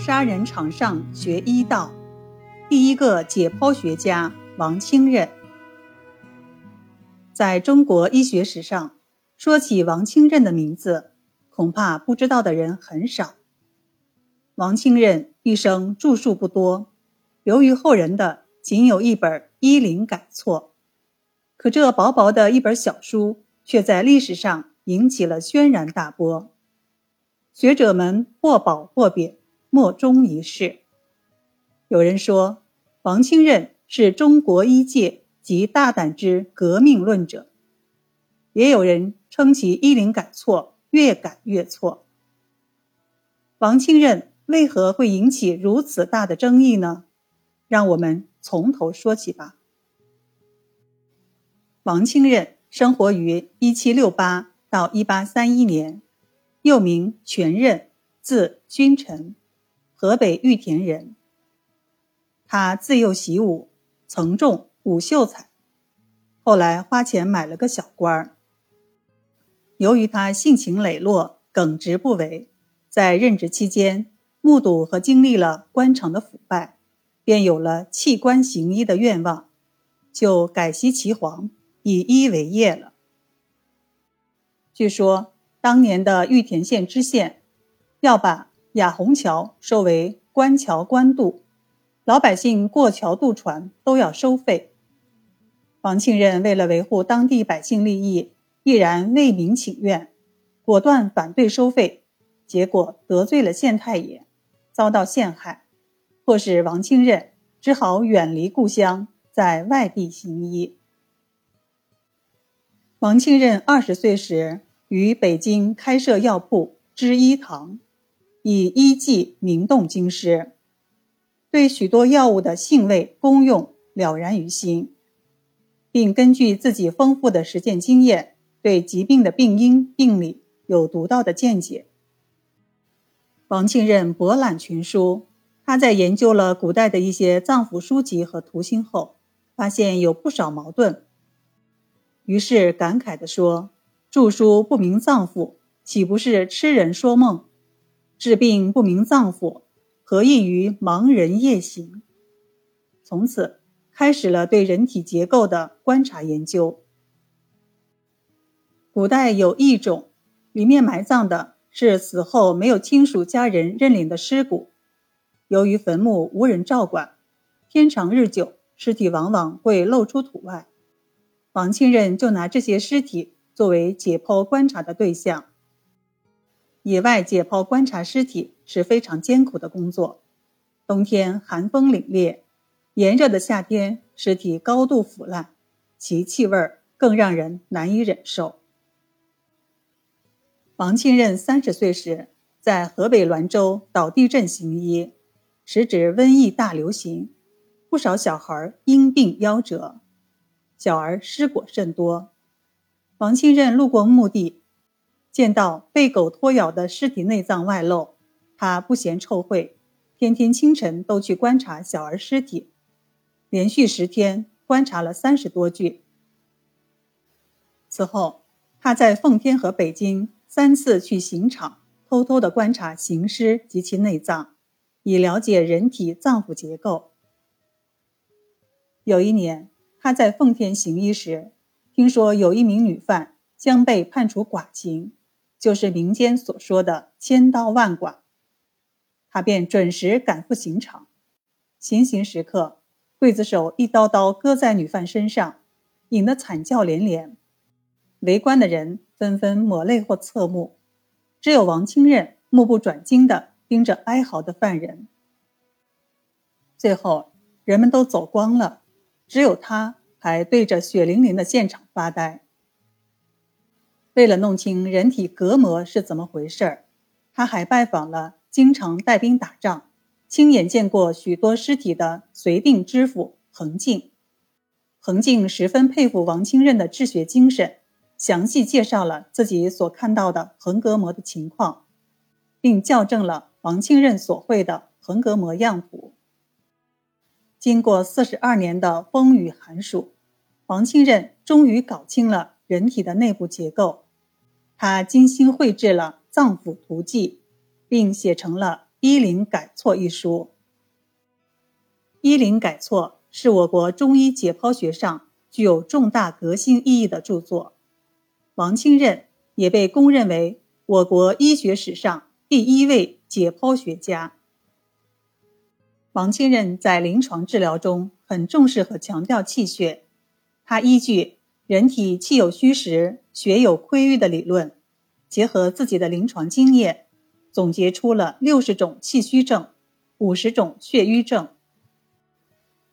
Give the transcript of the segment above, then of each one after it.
杀人场上学医道，第一个解剖学家王清任。在中国医学史上，说起王清任的名字，恐怕不知道的人很少。王清任一生著述不多，留于后人的仅有一本《医林改错》，可这薄薄的一本小书，却在历史上引起了轩然大波，学者们或褒或贬。莫衷一是。有人说，王清任是中国医界极大胆之革命论者；也有人称其医龄改错，越改越错。王清任为何会引起如此大的争议呢？让我们从头说起吧。王清任生活于一七六八到一八三一年，又名全任，字君臣。河北玉田人。他自幼习武，曾中武秀才，后来花钱买了个小官儿。由于他性情磊落、耿直不为，在任职期间目睹和经历了官场的腐败，便有了弃官行医的愿望，就改袭岐黄，以医为业了。据说当年的玉田县知县要把。雅虹桥收为官桥官渡，老百姓过桥渡船都要收费。王庆任为了维护当地百姓利益，毅然为民请愿，果断反对收费，结果得罪了县太爷，遭到陷害，迫使王庆任只好远离故乡，在外地行医。王庆任二十岁时，于北京开设药铺知医堂。以医技名动京师，对许多药物的性味、功用了然于心，并根据自己丰富的实践经验，对疾病的病因病理有独到的见解。王庆任博览群书，他在研究了古代的一些脏腑书籍和图形后，发现有不少矛盾，于是感慨地说：“著书不明脏腑，岂不是痴人说梦？”治病不明脏腑，何异于盲人夜行？从此开始了对人体结构的观察研究。古代有一种，里面埋葬的是死后没有亲属家人认领的尸骨，由于坟墓无人照管，天长日久，尸体往往会露出土外。王庆任就拿这些尸体作为解剖观察的对象。野外解剖观察尸体是非常艰苦的工作，冬天寒风凛冽，炎热的夏天尸体高度腐烂，其气味更让人难以忍受。王庆任三十岁时，在河北滦州倒地镇行医，时值瘟疫大流行，不少小孩因病夭折，小儿失果甚多。王庆任路过墓地。见到被狗拖咬的尸体内脏外露，他不嫌臭秽，天天清晨都去观察小儿尸体，连续十天观察了三十多具。此后，他在奉天和北京三次去刑场，偷偷的观察行尸及其内脏，以了解人体脏腑结构。有一年，他在奉天行医时，听说有一名女犯将被判处剐刑。就是民间所说的“千刀万剐”，他便准时赶赴刑场。行刑时刻，刽子手一刀刀割在女犯身上，引得惨叫连连。围观的人纷纷抹泪或侧目，只有王清任目不转睛地盯着哀嚎的犯人。最后，人们都走光了，只有他还对着血淋淋的现场发呆。为了弄清人体隔膜是怎么回事儿，他还拜访了经常带兵打仗、亲眼见过许多尸体的绥定知府彭敬。彭敬十分佩服王清任的治学精神，详细介绍了自己所看到的横膈膜的情况，并校正了王清任所绘的横膈膜样图。经过四十二年的风雨寒暑，王清任终于搞清了。人体的内部结构，他精心绘制了《脏腑图记》，并写成了《医林改错》一书。《医林改错》是我国中医解剖学上具有重大革新意义的著作。王清任也被公认为我国医学史上第一位解剖学家。王清任在临床治疗中很重视和强调气血，他依据人体气有虚实、血有亏瘀的理论，结合自己的临床经验。总结出了六十种气虚症，五十种血瘀症。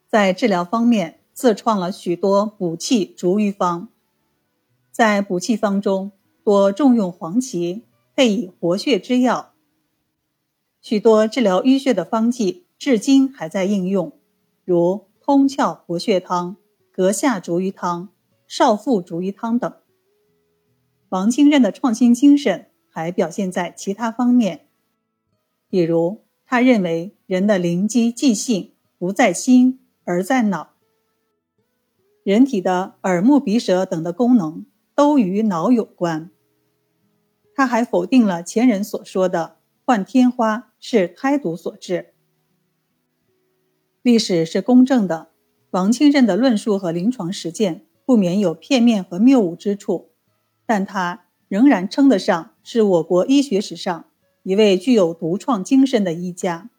在治疗方面，自创了许多补气逐瘀方。在补气方中，多重用黄芪，配以活血之药。许多治疗淤血的方剂至今还在应用，如通窍活血汤、膈下逐瘀汤、少妇逐瘀汤等。王清任的创新精神。还表现在其他方面，比如他认为人的灵机记性不在心而在脑，人体的耳目鼻舌等的功能都与脑有关。他还否定了前人所说的患天花是胎毒所致。历史是公正的，王清任的论述和临床实践不免有片面和谬误之处，但他。仍然称得上是我国医学史上一位具有独创精神的医家。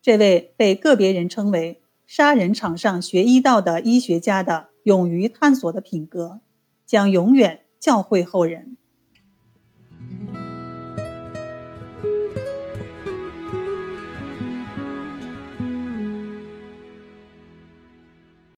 这位被个别人称为“杀人场上学医道”的医学家的勇于探索的品格，将永远教会后人。